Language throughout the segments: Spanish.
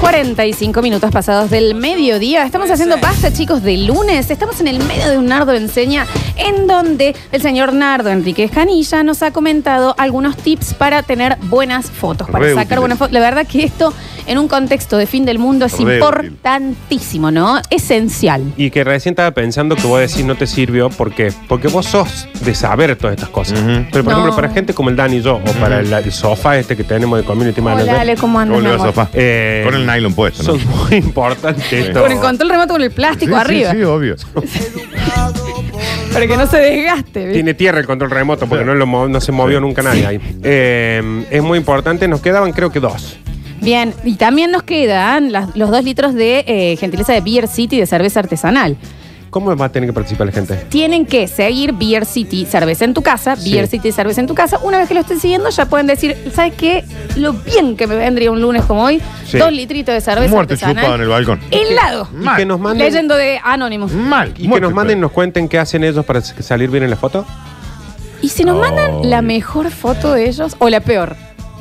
45 minutos pasados del mediodía. Estamos haciendo pasta, chicos, de lunes. Estamos en el medio de un Nardo Enseña, en donde el señor Nardo Enrique Escanilla nos ha comentado algunos tips para tener buenas fotos, para Re sacar útiles. buenas fotos. La verdad que esto, en un contexto de fin del mundo, es Re importantísimo, ¿no? Esencial. Y que recién estaba pensando que vos decís no te sirvió. ¿Por qué? Porque vos sos de saber todas estas cosas. Ujú. Pero, por No. ejemplo, para gente como el Dan y yo, o para el, el sofá este que tenemos de Community Manager, Hola, Ale, ¿cómo andas, ¿Cómo le mi va al amor? sofá? Eh, Con el nylon puesto, ¿no? son muy importantes. Con el control remoto con el plástico Sí, arriba. Sí, sí, obvio. Para que no se desgaste. ¿viste? Tiene tierra el control remoto porque no, lo mo- no se movió Sí. nunca nadie ahí. Eh, es muy importante. Nos quedaban creo que dos. Bien, y también nos quedan las- los dos litros de eh, gentileza de Beer City de cerveza artesanal. ¿Cómo va a tener que participar la gente? Tienen que seguir Beer City Cerveza en tu casa, Sí. Beer City Cerveza en tu casa. Una vez que lo estén siguiendo, ya pueden decir, ¿sabes qué? Lo bien que me vendría un lunes como hoy, Sí. dos litritos de cerveza Muerte chupado en el balcón. Helado. Y Mal. que nos manden, Leyendo de Anonymous. Mal. y que Muerte, nos manden y nos cuenten qué hacen ellos para salir bien en la foto. Y si nos Oh. mandan la mejor foto de ellos o la peor.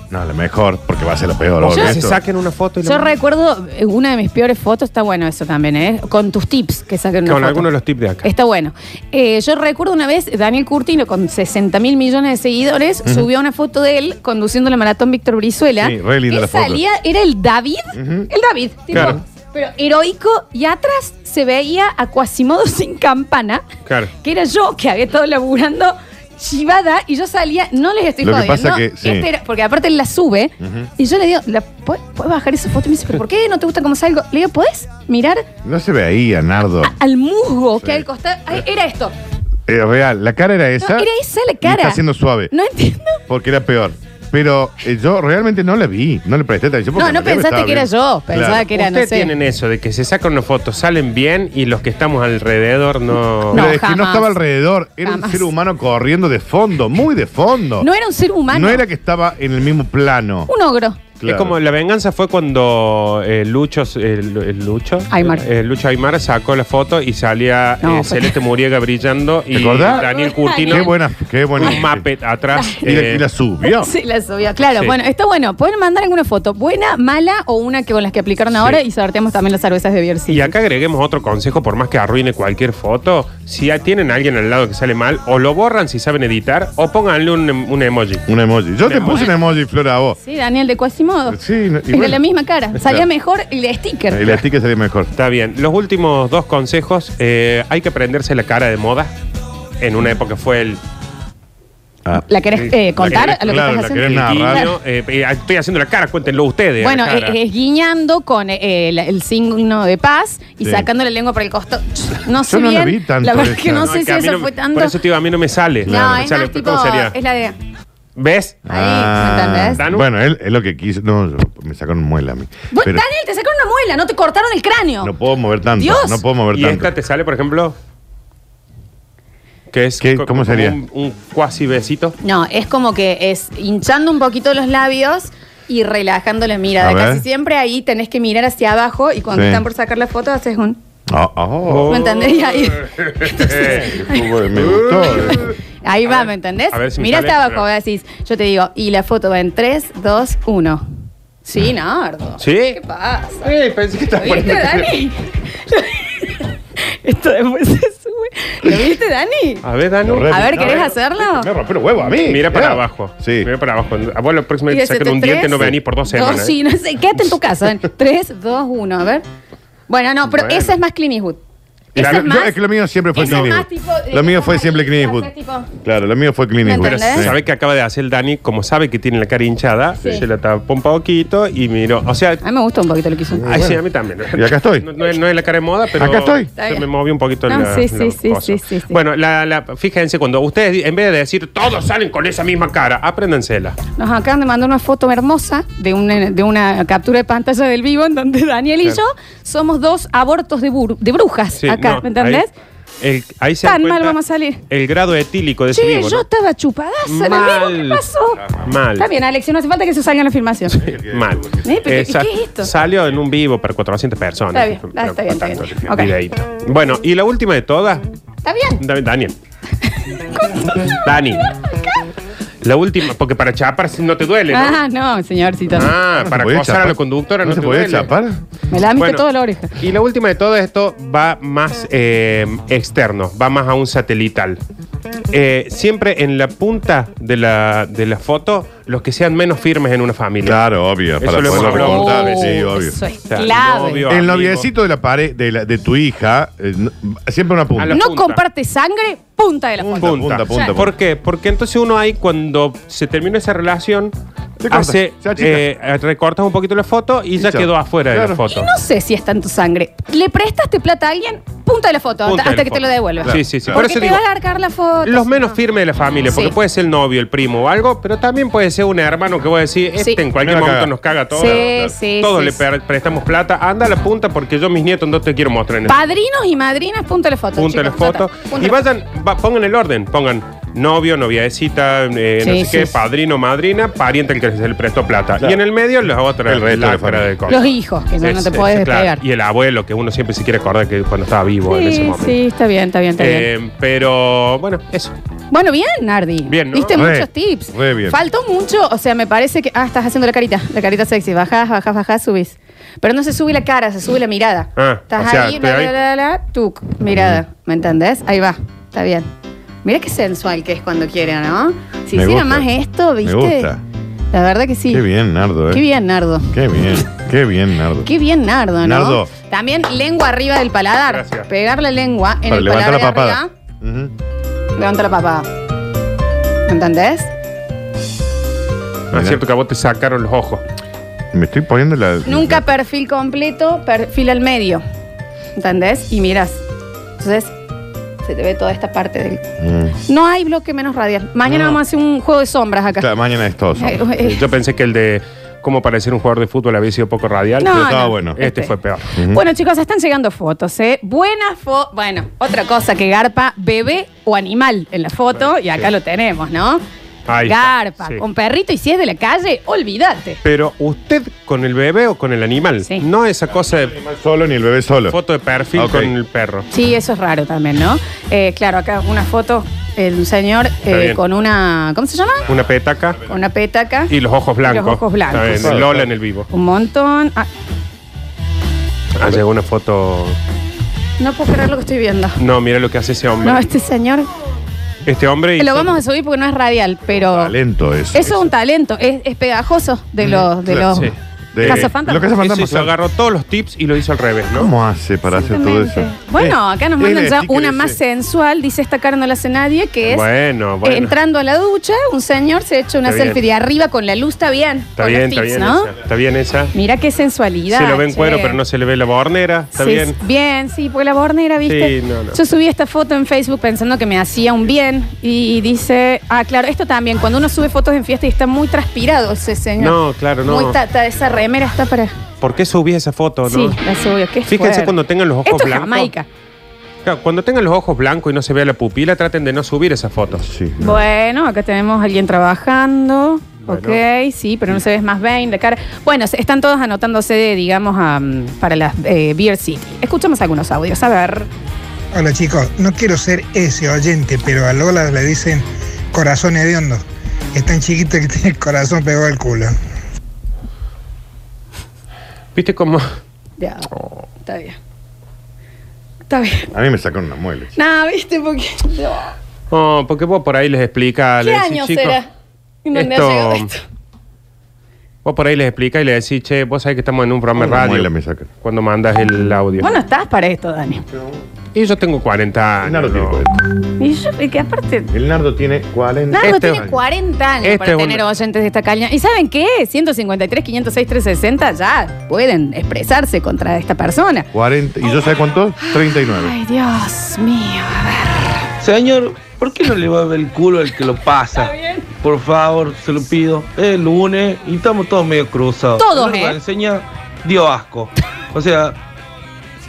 No, la mejor, porque va a ser la peor. O obvio, sea, se esto. saquen una foto y lo Yo mandan. recuerdo eh, una de mis peores fotos, está bueno eso también, ¿eh? Con tus tips que saquen una Con foto. algunos de los tips de acá. Está bueno. Eh, yo recuerdo una vez, Daniel Curtino, con 60 mil millones de seguidores, subió una foto de él conduciendo la maratón Víctor Brizuela. Sí, re linda Él la foto. salía, era el David, el David, tipo, Claro. pero heroico, y atrás se veía a Quasimodo sin campana, Claro. que era yo que había estado laburando chivada y yo salía, no les estoy Lo que jodiendo, pasa que, sí. este era- porque aparte él la sube y yo le digo, ¿la, ¿puedes, puedes bajar esa foto? Y me dice, ¿pero por qué no te gusta cómo salgo? Le digo, ¿puedes mirar No se veía, Nardo. al musgo que hay al costado? Ay, era esto. Eh, real, la cara era esa. No, era esa la y cara. está haciendo suave. No entiendo. Porque era peor. Pero eh, yo realmente no la vi. No le presté atención. porque No, no realidad pensaste estaba que era yo. Pensaba Claro. que era, no Ustedes sé. tienen eso de que se sacan una foto, salen bien y los que estamos alrededor no. No, Pero es que no jamás. estaba alrededor. Era Jamás. un ser humano corriendo de fondo, muy de fondo. No era un ser humano. No era que estaba en el mismo plano. Un ogro. Claro. Es como la venganza fue cuando eh, Lucho, el, el Lucho, Aymar. eh, Lucho Aymar sacó la foto y salía No, eh, fue- Celeste Muriega brillando y ¿Te acordás? Daniel Curtino Qué buena, qué buena. un Muppet atrás. Y la, eh, y la subió. Sí, la subió. Claro, Sí. bueno, está bueno. Pueden mandar alguna foto. Buena, mala o una que con las que aplicaron ahora y sorteamos también las cervezas de Beer City. Y acá agreguemos otro consejo, por más que arruine cualquier foto, si ya tienen a alguien al lado que sale mal, o lo borran si saben editar, o pónganle un, un emoji. Un emoji. Yo te puse un emoji, Flora, a vos. Sí, Daniel de Quasimodo. Sí, no- y Es de bueno. la misma cara. Salía Claro. mejor el sticker. La sticker sería mejor. Está bien. Los últimos dos consejos, eh, hay que prenderse la cara de moda. En una época fue el, Ah. ¿La querés eh, contar querés- a lo que claro, estás la haciendo? querés el narrar. guiño. eh, eh, estoy haciendo la cara, cuéntenlo ustedes. Bueno, la cara. es guiñando con eh, la- el signo de paz y Sí. sacando la lengua por el costado. No sé no la bien. vi tanto La verdad esa. que no, No, sé si que a mí eso no- fue tanto. Por eso, tío, a mí no me sale. no, Me es sale, más tipo. ¿Cómo sería? Es la de. ¿Ves? Ahí, ¿me entendés? Danu. Bueno, él es lo que quiso. No, yo- me sacaron muela a mí. Pero Daniel, te sacaron una muela, no te cortaron el cráneo. no puedo mover tanto. Dios. No puedo mover ¿Y tanto. esta te sale, por ejemplo? Que es ¿Qué? co- ¿Cómo como sería? Un, un cuasi besito. No, es como que es hinchando un poquito los labios y relajando la mirada. Ver. Casi siempre ahí tenés que mirar hacia abajo y cuando Sí. están por sacar la foto haces un. Oh, oh. ¿Me entendés? Y ahí, me gustó. ahí va, ver, ¿me entendés? si Mira hasta abajo, pero- decís. Yo te digo, y la foto va en 3, 2, 1. Sí, Nardo. ¿Sí? ¿Qué pasa? Eh, pensé que estaba ¿Lo viste, poniendo- Dani? Esto después se sube. ¿Lo viste, Dani? A ver, re- A ver, No, ¿querés eh, hacerlo? Me rompió los huevos a mí. Mira para abajo. Sí. Mira para abajo. A vos la próxima vez que saquen un diente no venís por dos semanas. sí, no sé. Quédate en tu casa. 3, 2, 1. A ver. Bueno, no, pero Bueno. esa es más Clint Eastwood. Claro, es yo- más. es que lo mío siempre fue es Clint Eastwood. tipo, eh, Lo mío fue siempre Clint Eastwood. Claro, lo mío fue Clint ¿Me Eastwood. Sí. ¿Sabe qué acaba de hacer el Dani? Como sabe que tiene la cara hinchada, Sí. se la tapó un poquito y miró. O sea, A mí me gusta un poquito lo que hizo. ay, sí, a mí también. Y acá estoy. No, no es, no es la cara de moda, pero. Acá estoy. Se me movió un poquito No, la. sí, la sí, sí, cosa. sí, sí, sí. Bueno, la, la- fíjense, cuando ustedes, en vez de decir todos salen con esa misma cara, apréndansela. Nos acaban de mandar una foto hermosa de una, de una captura de pantalla del vivo en donde Daniel y Claro. yo somos dos abortos de, bur- de brujas Sí, acá, no, ¿me entendés? Ahí, el- ahí se dan Tan mal vamos a salir. El grado etílico de ese Che, vivo. yo ¿no? estaba chupadaza en el vivo. ¿Qué Mal. pasó? Mal. Está bien, Alex, no hace falta que se salga en la filmación. Mal. Eh, pero Eh, ¿qué- sa- qué es esto? Salió en un vivo para 400 personas. Está bien, ah, está bien, está bien. Tanto, Ok. videíto. Bueno, y la última de todas, ¿Está bien? Da- Daniel. Dani. La última, porque para chapar no te duele, ¿no? Ah, no, señorcito. Ah, ¿No se para puede acosar a chapar? la conductora no, ¿No se te puede duele. chapar? Me la Bueno. toda la oreja. Y la última de todo esto va más eh, externo, va más a un satelital. Eh, siempre en la punta de la, de la foto, los que sean menos firmes en una familia. Claro, obvio, Eso para lo hemos poderlo hablado muchas sí, Oh, obvio. Eso es O sea, clave. novio, El amigo. noviecito de la pared de, la- de tu hija, eh, no- siempre una punta. A la no punta. comparte sangre, punta de la Punta, foto. Punta. punta, punta, ¿Por qué? Porque entonces uno ahí, cuando se termina esa relación, Hace, se achica. eh, recortas un poquito la foto y ya chao. quedó afuera de Claro. la foto. Y no sé si es tanto sangre. ¿Le prestaste plata a alguien? Punta de la foto, Punta hasta, de la que te foto. lo devuelva. Sí, sí, sí. Por Porque eso te digo, va a alargar la foto. los menos no. firmes de la familia, porque Sí. puede ser el novio, el primo o algo, pero también puede ser un hermano que voy a decir, este Sí. en cualquier Me va a momento cagar. nos caga todo. Sí, sí, Todos sí, le sí. prestamos plata. Anda a la punta porque yo mis nietos no te quiero mostrar en el Padrinos y madrinas, punta de la foto. punta de la chicos, ya foto. está. Punta Y vayan, va- pongan el orden, pongan novio, noviecita, eh, no Sí, sé qué, sí. padrino, madrina, pariente el que se le prestó plata. Claro. Y en el medio los otros, El resto de la lacra familia. de cosas. Los hijos, que no Es- te puedes claro. despegar. Y el abuelo, que uno siempre se quiere acordar que cuando estaba vivo en ese Sí, momento. sí, está bien, está bien, está bien. Eh, pero bueno, eso. Bueno, bien, Nardi. Bien, ¿no? Viste Re, muchos tips. re bien. Faltó mucho, o sea, me parece que. Ah, estás haciendo la carita, la carita sexy. Bajás, bajás, bajás, subís. Pero no se sube la cara, se sube la mirada. Ah, estás o sea, ahí, estoy la, ahí. la, la, la, tuc, mirada. ¿Me entendés? Ahí va, está bien. Mira qué sensual que es cuando quiere, ¿no? Si Me hiciera gusta. más esto, ¿viste? Me gusta. La verdad que sí. Qué bien, Nardo, ¿eh? Qué bien, Nardo. Qué bien, qué bien, Nardo. Qué bien, Nardo, ¿no? Nardo. También lengua arriba del paladar. Gracias. Pegar la lengua en Para el levantar la paladar de papada. Levanta la papada. ¿Entendés? Es cierto que a vos te sacaron los ojos. Me estoy poniendo la. Nunca perfil completo, perfil al medio. ¿Entendés? Y miras. Entonces, se te ve toda esta parte del. Mm. No hay bloque menos radial. Mañana No. vamos a hacer un juego de sombras acá. Claro, mañana es todo. Eh, eh, Yo pensé que el de cómo parecer un jugador de fútbol había sido poco radial. No, pero estaba no. bueno. Este fue peor. Bueno, chicos, están llegando fotos, ¿eh? Buenas fotos. Bueno, otra cosa que garpa, bebé o animal en la foto, y acá Sí. lo tenemos, ¿no? Ahí está, garpa, sí. con perrito, y si es de la calle, olvídate. Pero usted con el bebé o con el animal, Sí. no esa cosa de Animal solo ni el bebé solo. foto de perfil Ok. con el perro. Sí, eso es raro también, ¿no? Eh, claro, acá una foto, el un señor eh, bien. con una. ¿Cómo se llama? Una petaca Con una petaca. y los ojos blancos. los ojos blancos. Está bien, el Lola en el vivo. Un montón. Ah, Ah, llegó una foto. no puedo creer lo que estoy viendo. No, mira lo que hace ese hombre. No, este señor. Este hombre. Lo vamos a subir porque no es radial, pero. Talento eso. Eso es un talento, es, es pegajoso de los, de claro, los sí. De- cazafantasmas. lo que hace Eso fantasma, hizo, claro. agarró todos los tips y lo hizo al revés, ¿no? ¿Cómo hace para hacer todo eso? Bueno, Eh, acá nos mandan ya una más sensual, dice esta cara no la hace nadie, que es Bueno, bueno. entrando a la ducha, un señor se echa una Está selfie bien. de arriba con la luz, está bien. Está con bien, los está tips, bien ¿no? esa. Está bien esa. Mira qué sensualidad. Se lo ven che. cuero, pero no se le ve la bornera. Está Sí, bien. Bien, sí, porque la bornera, ¿viste? Sí, no, no. Yo subí esta foto en Facebook pensando que me hacía un bien y, y dice, ah, claro, esto también, cuando uno sube fotos en fiesta y está muy transpirado ese señor. No, claro, no. Muy tata, esa remera está para... ¿Por qué subí esa foto, no? Sí, la subió. Qué Fíjense fuerte. cuando tengan los ojos Esto es blancos. Jamaica. Claro, cuando tengan los ojos blancos y no se vea la pupila, traten de no subir esas fotos. Sí. Bueno, acá tenemos a alguien trabajando. Bueno. Ok, sí, pero no se ve más vain de cara. Bueno, se- están todos anotándose, digamos, a, mm, para la eh, Beer City. Escuchamos algunos audios, a ver. Hola chicos, no quiero ser ese oyente, pero a Lola le dicen corazón hediondo. Es tan chiquito que tiene el corazón pegado al culo. ¿Viste cómo? Ya, está bien. Está bien. A mí me sacaron una muela. No, viste, porque. no. Oh, porque vos por ahí les explica. ¿Qué le decís, año "Chicos, dónde esto- ha llegado esto? Vos por ahí les explica y le decís, che, vos sabés que estamos en un programa de Una radio. muela me sacan. Cuando mandas el audio. Vos no estás para esto, Dani. Y yo tengo 40 El Nardo años. tiene ¿no? 40. Y yo, y que aparte. El Nardo tiene 40. Nardo Este- tiene 40 años este para es tener un- oyentes de esta caña. ¿Y saben qué? 153, 506, 360 ya pueden expresarse contra esta persona. 40. ¿Y yo sé cuánto? 39. Ay, Dios mío. A ver. Señor, ¿por qué no le va a ver el culo al que lo pasa? Está bien. Por favor, se lo pido. Es lunes y estamos todos medio cruzados. Todos, ¿eh? enseña dio asco. O sea,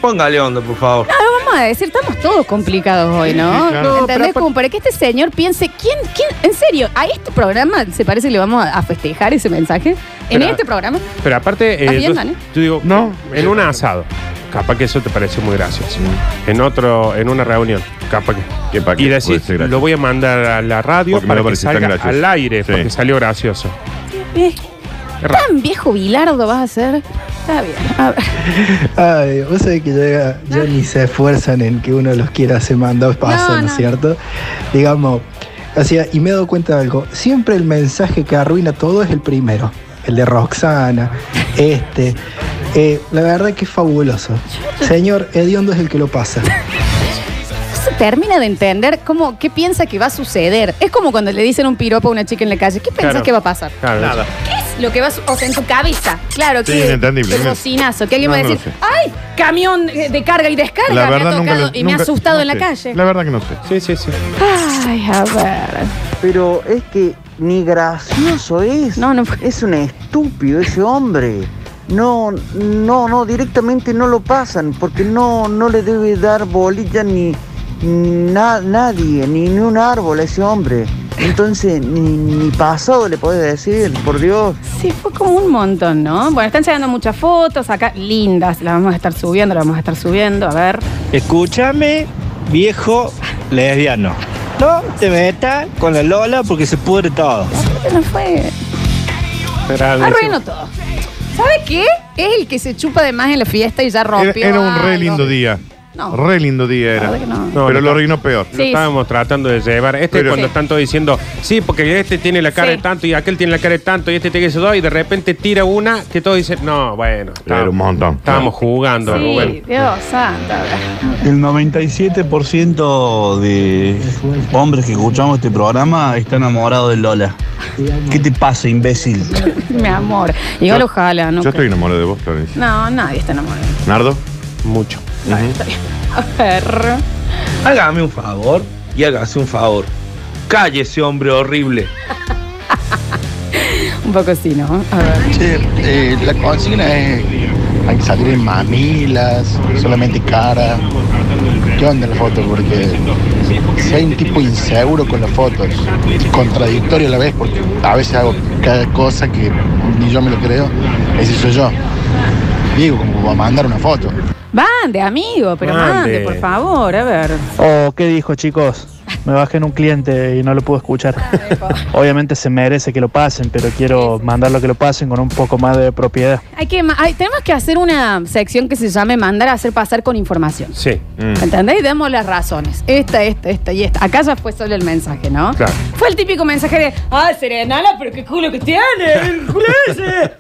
póngale onda, por favor. Claro, vamos vamos a decir, estamos todos complicados hoy, ¿no? Sí, claro. ¿Entendés? pero- Como para que este señor piense, ¿quién, quién, en serio, a este programa se parece que le vamos a festejar ese mensaje? En este programa. Pero aparte, ¿Estás eh, bien, yo, Dani? yo digo, No. en un asado, capaz que eso te pareció muy gracioso. En otro, en una reunión, capaz que. Que pa' que y puede decir, ser gracioso. lo voy a mandar a la radio Porque me para lo que pareció tan salga gracioso. al aire, Sí. porque salió gracioso. Eh. ¿Tan viejo bilardo vas a ser? Está bien. A ver. Ay, vos sabés que ya, ya ni se esfuerzan en que uno los quiera hacer mandar paso, No, ¿no, no. es cierto? Digamos, o sea, y me he dado cuenta de algo. Siempre el mensaje que arruina todo es el primero. El de Roxana, este. Eh, la verdad que es fabuloso. Señor Ediondo es el que lo pasa. No se termina de entender cómo, qué piensa que va a suceder. Es como cuando le dicen un piropo a una chica en la calle. ¿Qué pensás Claro. que va a pasar? Claro, Nada. ¿Qué es lo que va a su- O sea, en tu cabeza. Claro, Sí, que inentendible. bocinazo. Que alguien No, va a no decir, lo ¡ay! Camión de carga y descarga. La me verdad ha nunca tocado lo- y me ha nunca- asustado no en la sé. calle. La verdad que no sé. Sí, sí, sí. Ay, a ver. Pero es que ni gracioso es. No, no fue- Es un estúpido ese hombre. No, no, no, directamente no lo pasan porque no, no le debe dar bolilla ni na- nadie, ni, ni un árbol a ese hombre. Entonces, ni, ni pasado le podés decir, por Dios. Sí, fue como un montón, ¿no? Bueno, están llegando muchas fotos acá, lindas. Las vamos a estar subiendo, las vamos a estar subiendo. A ver. Escúchame, viejo lesbiano. No te metas con la Lola porque se pudre todo. No fue. Arruinó todo. ¿Sabe qué? Es el que se chupa de más en la fiesta y ya Era, rompió. era un re algo. lindo día. No. Re lindo día La era. verdad que no. No, Pero lo arruinó peor. Lo Sí. estábamos tratando de llevar. Este Pero- cuando Sí. están todos diciendo, sí, porque este tiene la cara Sí. de tanto y aquel tiene la cara de tanto y este tiene eso dos y de repente tira una que todos dicen, no, bueno, Era un montón. estábamos jugando, Sí, Rubén. Dios santo. El 97% de hombres que escuchamos este programa está enamorado de Lola. ¿Qué te pasa, imbécil? Mi amor. Igual ojalá, ¿no? Yo estoy enamorado de vos, Florencia. No, nadie está enamorado. Nardo. Mucho. A ver. Hágame un favor y hágase un favor. Cállese, hombre horrible. Un poco sí, ¿no? A ver. Che, eh, la consigna es. Hay que salir en mamilas, solamente cara. ¿Qué onda la foto? Porque si hay un tipo inseguro con las fotos, contradictorio a la vez, porque a veces hago cada cosa que ni yo me lo creo, ese soy yo. Digo, como para mandar una foto. Van de amigo, pero Mande. mande, por favor, a ver. Oh, ¿qué dijo, chicos? Me bajé en un cliente y no lo puedo escuchar. Obviamente se merece que lo pasen, pero quiero mandarlo que lo pasen con un poco más de propiedad. Hay que, ma- hay- tenemos que hacer una sección que se llame mandar a hacer pasar con información. Sí. Mm. ¿Entendéis? Demos las razones. Esta, esta, esta y esta. Acá ya fue solo el mensaje, ¿no? Claro. Fue el típico mensaje de, ¡ay, Serenala, pero qué culo que tiene! ¡El culo ese!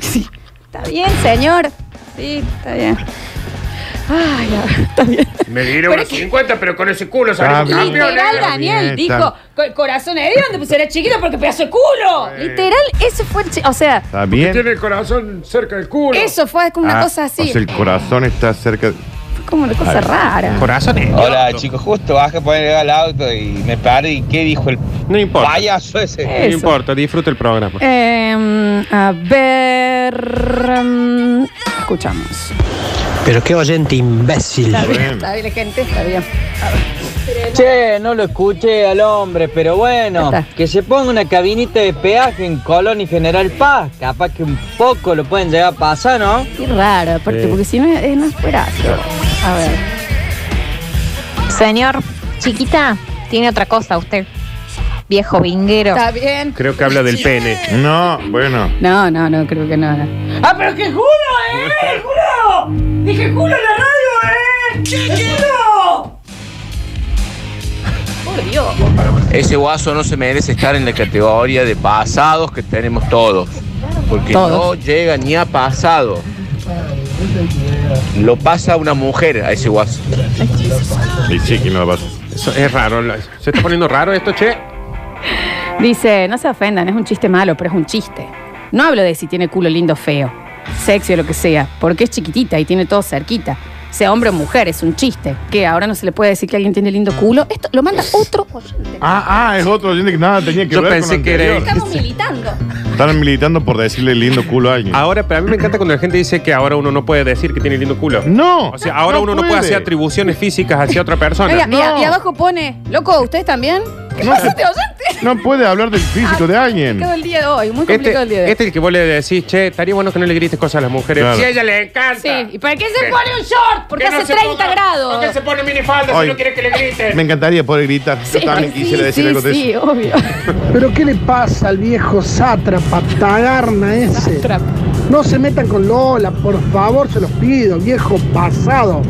Sí. Está bien, señor. Sí, está bien. Ay, ya, está bien. Me diré Pero unos es que- 50, pero con ese culo Está bien. campeones. Literal, Daniel bien, dijo, está- "Co- corazón de dónde? Pues era chiquito porque pedazo de culo. Literal, eso fue el chi- O sea, ¿Está bien? Tiene el corazón cerca del culo. eso fue como una Ah, cosa así. O sea, el corazón está cerca. Fue como una cosa rara. Corazones. Hola chicos, justo bajé para llegar al auto y me paré y ¿qué dijo el No importa. payaso ese? No Eso. importa, disfruta el programa. Eh, a ver. mm, escuchamos. Pero qué oyente imbécil. Está bien, está bien, gente, está bien. Che, no lo escuché al hombre, pero bueno, está. que se ponga una cabinita de peaje en Colón y General Paz. Capaz que un poco lo pueden llegar a pasar, ¿no? Qué raro, aparte, Sí. porque si no, eh, no es gracioso. A ver. Señor, chiquita, tiene otra cosa usted. Viejo vinguero. Está bien. Creo que habla del pene. No, bueno. No, no, no, creo que no. no. ¡Ah, pero qué culo, eh! ¡Culo! ¡Dije culo en la radio, eh! ¡Qué culo! Por Dios. Ese guaso no se merece estar en la categoría de pasados que tenemos todos. Porque Todos. no llega ni a pasado. Lo pasa una mujer a ese guaso. Y sí, ¿quién lo va a pasar? Eso es raro. ¿Se está poniendo raro esto, che? Dice, no se ofendan, es un chiste malo, pero es un chiste. No hablo de si tiene culo lindo o feo, sexy o lo que sea, porque es chiquitita y tiene todo cerquita. sea hombre o mujer, es un chiste. Que ahora no se le puede decir que alguien tiene lindo culo. Esto lo manda otro oyente. Ah, ah, es otro oyente que nada tenía que Yo ver pensé con lo que era anterior. Estamos militando. Están militando por decirle lindo culo a alguien. Ahora, pero a mí me encanta cuando la gente dice que ahora uno no puede decir que tiene lindo culo. No. O sea, ahora no uno no puede hacer atribuciones físicas hacia otra persona. Oiga, y, abajo pone, loco, ¿ustedes también? ¿Qué No pasa este oyente? No puede hablar del físico de alguien. Complicado el día de hoy, muy complicado el día de Este, hoy. este es el que vos le decís, che, estaría bueno que no le grites cosas a las mujeres. Claro. Si a ella le encanta. Sí, ¿y para qué se ¿Qué? pone un short? Porque Que no hace se 30 ponga- grados. ¿Por qué se pone minifalda si no quiere que le griten? Me encantaría poder gritar. Yo también Sí, quisiera decir sí, algo de sí, eso. obvio. Pero ¿qué le pasa al viejo sátrapa, tagarna ese? Sátrapa. No se metan con Lola, por favor, se los pido, viejo pasado.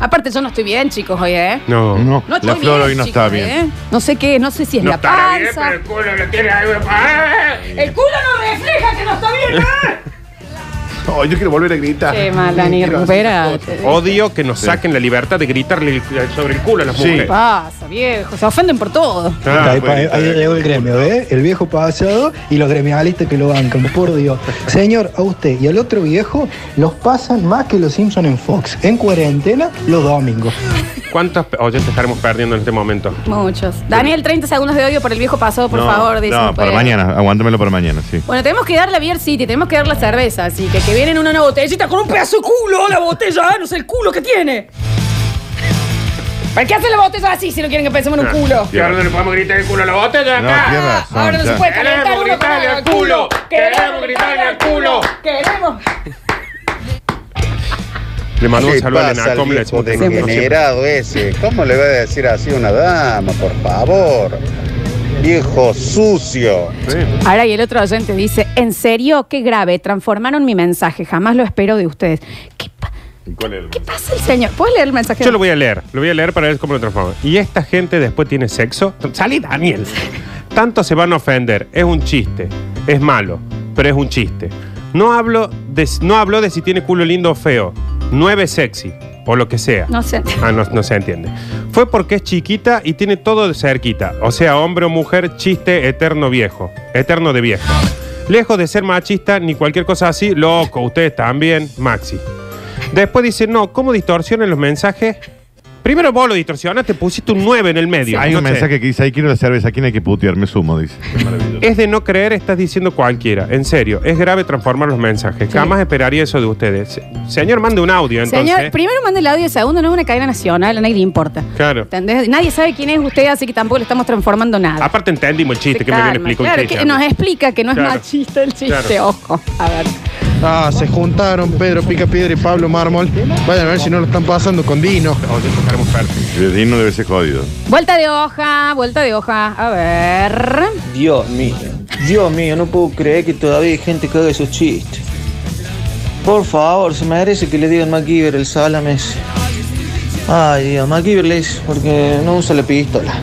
Aparte, yo no estoy bien, chicos, hoy, ¿eh? No. No, No estoy la flor bien, hoy no chicos, está bien. ¿eh? No sé qué, no sé si es No la estará bien, panza. pero el culo lo tiene ahí. ¡Ah! El culo no refleja que no está bien, ¿eh? Oh, yo quiero volver a gritar. Qué mal, Dani, Quiero recupera. Odio que nos saquen la libertad de gritarle sobre el culo a las Sí. ¿Qué mujeres. pasa, viejo? Se ofenden por todo. Ah, ahí, ahí llegó el gremio, ¿eh? El viejo pasado y los gremialistas que lo bancan, por Dios. Señor, a usted y al otro viejo los pasan más que los Simpson en Fox. En cuarentena, los domingos. ¿Cuántos oyentes estaremos perdiendo en este momento? Muchos. Daniel, 30 segundos de odio por el viejo pasado, por No, favor. dice, No, no para mañana. Aguántamelo para mañana, sí. Bueno, tenemos que dar la Beer City, tenemos que dar la cerveza, así que que vienen una botellita con un pedazo de culo, la botella, no sé el culo que tiene. ¿Para qué hace la botella así si no quieren que pensemos en un culo? ¿Y ahora no le podemos gritar el culo a la botella No, acá? razón, Ahora no se ya. puede calentar Queremos uno con gritarle al culo. Queremos gritarle al culo. Queremos. Le mando un ¿Qué saludo a pasa al que no degenerado ese? ¿Cómo le va a decir así a una dama, por favor? Viejo sucio. Ahora y el otro oyente dice, ¿en serio? Qué grave, transformaron mi mensaje, jamás lo espero de ustedes. ¿Qué, pa- ¿Y cuál es el qué pasa el señor? ¿Puedes leer el mensaje? Yo lo voy a leer, lo voy a leer para ver cómo lo transforma. ¿Y esta gente después tiene sexo? Salí, Daniel. Tanto se van a ofender. Es un chiste. Es malo, pero es un chiste. No hablo de, no hablo de si tiene culo lindo o feo. Nueve sexy, o lo que sea. No sé. Ah, no, no se entiende. Fue porque es chiquita y tiene todo de cerquita. O sea, hombre o mujer, chiste eterno viejo. Eterno de viejo. Lejos de ser machista ni cualquier cosa así, loco, ustedes también, Maxi. Después dice, no, ¿cómo distorsionan los mensajes? Primero vos lo distorsionas, te pusiste un 9 en el medio. Hay No un sé. mensaje que dice, ahí quiero la cerveza, ¿a quién hay que putear? Me sumo, dice. Maravilloso. Es de no creer, estás diciendo cualquiera. En serio, es grave transformar los mensajes. Jamás esperaría eso de ustedes. Señor, mande un audio entonces. Señor, primero mande el audio, segundo no es una cadena nacional, a nadie le importa. Claro. ¿Entendés? Nadie sabe quién es usted, así que tampoco le estamos transformando nada. Aparte entendimos el chiste Se que me viene a calma, explicar un Claro, que nos explica que no es Claro. machista el chiste, Claro. ojo. A ver. Ah, se juntaron Pedro Pica Piedra y Pablo Mármol. Vayan a ver si no lo están pasando con Dino. El Dino debe ser jodido. Vuelta de hoja, vuelta de hoja. A ver. Dios mío, Dios mío, no puedo creer que todavía hay gente que haga esos chistes. Por favor, se merece que le digan MacGyver el salame ese. Ay, Dios, MacGyver le dice, porque no usa la pistola.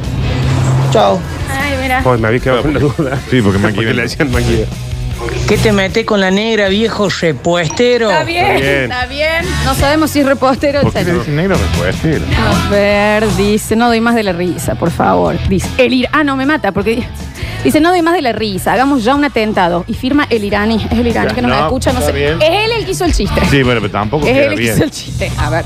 Chao. Ay, mira. Hoy me había quedado con la duda. Sí, porque Porque le decían MacGyver. ¿Qué te metes con la negra, viejo repuestero? Está bien, está bien. No sabemos si es repostero o ¿Por qué le chato. dicen negro repuestero? A ver, dice, no doy más de la risa, por favor. Dice, el ir ah, no, me mata, porque dice, no doy más de la risa, hagamos ya un atentado. Y firma el iraní, es el iraní que nos No, escucha, no está sé. bien. Es él el que hizo el chiste. Sí, bueno, pero tampoco es queda él el que bien. hizo el chiste. A ver.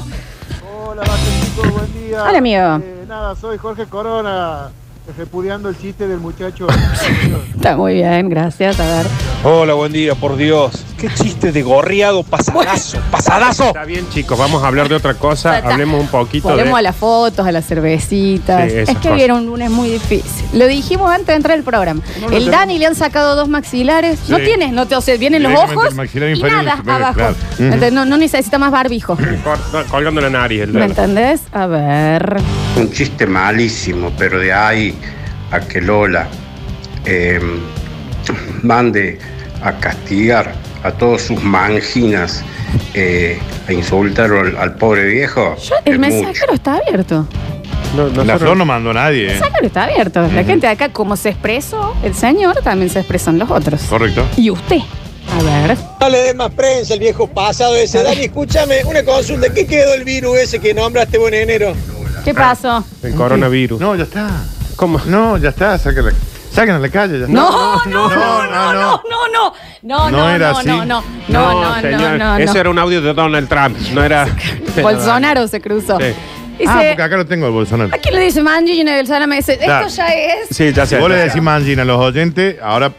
Hola, Chicos, buen día. Hola, amigo. Eh, nada, soy Jorge Corona, repudiando el chiste del muchacho. Está muy bien, gracias. A ver. Hola, buen día, por Dios. Qué chiste de gorriado, pasadazo, pasadazo. Está bien, chicos, vamos a hablar de otra cosa. Está. Hablemos un poquito Volvemos de. a las fotos, a las cervecitas. Sí, es que cosas. vieron un lunes muy difícil. Lo dijimos antes de entrar al programa. No, no el tenemos. Dani le han sacado dos maxilares. No Sí. tienes, no te, o sea, vienen los Directamente ojos el maxilar y inferior y nada superior, abajo. claro. Ujú. Entonces, no, no necesita más barbijo. Cor- Colgando la nariz. El ¿Me dedo. entendés? A ver. Un chiste malísimo, pero de ahí a que Lola eh, mande a castigar a todos sus manginas eh, a insultar al, al pobre viejo. El es mucho. mensajero está abierto. La flor no mandó a nadie, El ¿eh? mensajero está abierto. La gente de acá, como se expresó el señor, también se expresan los otros. Correcto. Y usted. A ver. No le des más prensa al viejo pasado ese. Dani, escúchame, una consulta. ¿Qué quedó el virus ese que nombraste buen enero? ¿Qué pasó? El coronavirus. No, ya está. ¿Cómo? No, ya está. Sácala. Saquen a la calle ya. No, no, no, no, no, no, no, no, no, No no, era no, así. no, no, no, no, señor, no, no, Eso no. era un audio de Donald Trump, no era. Bolsonaro se cruzó. Sí. Dice, Ah, porque acá lo tengo el Bolsonaro. ¿a quién le dice Mangina del Salame? Dice, esto Claro. ya es. Sí, ya sé. Si vos le sé. decís mangina a los oyentes, ahora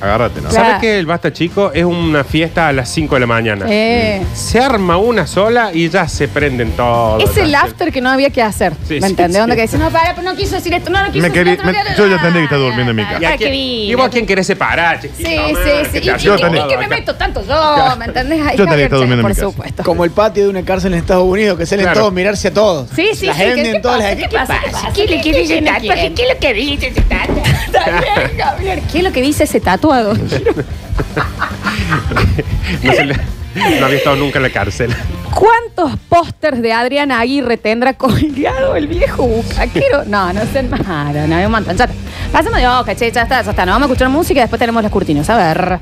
agárrate, ¿no? Claro. ¿Sabes que el Basta Chico es una fiesta a las 5 de la mañana? Eh. Se arma una sola y ya se prenden todos. Es el after que no había que hacer. Sí, ¿Me sí, entendés? sí. Que dice, no, para, pero no quiso decir esto, no, no quiso Me decir querí- esto. me- no quiero- yo ya tendría que estar durmiendo en mi ¿Y, casa. a qué quién- divino. ¿Y vos a quién querés separar, chiquito? Sí, Man, sí, que sí. ¿Y, y- y todo qué me meto tanto yo? ¿Me entendés? Ay, Yo tendría que Javier estar durmiendo en Chávez, mi por casa. supuesto. Como el patio de una cárcel en Estados Unidos, que salen Claro. todos a mirarse a todos. Sí, sí, La sí. gente ¿Qué, en qué todas pasa? las ¿Qué pasa? ¿Qué pasa? ¿Qué, le- qué tatuaje? ¿Qué es lo que dice ese tatuaje? Está bien, Javier. ¿Qué es lo que dice ese tatuado? No, se le- no había estado nunca en la cárcel. ¿Cuántos pósters de Adrián Aguirre tendrá colgado el viejo bucaquero? No, no sé nada, no hay un montón. Ya está. Pasemos de hoja, che, ya está, ya está. Nos vamos a escuchar música y después tenemos los curtinos. A ver.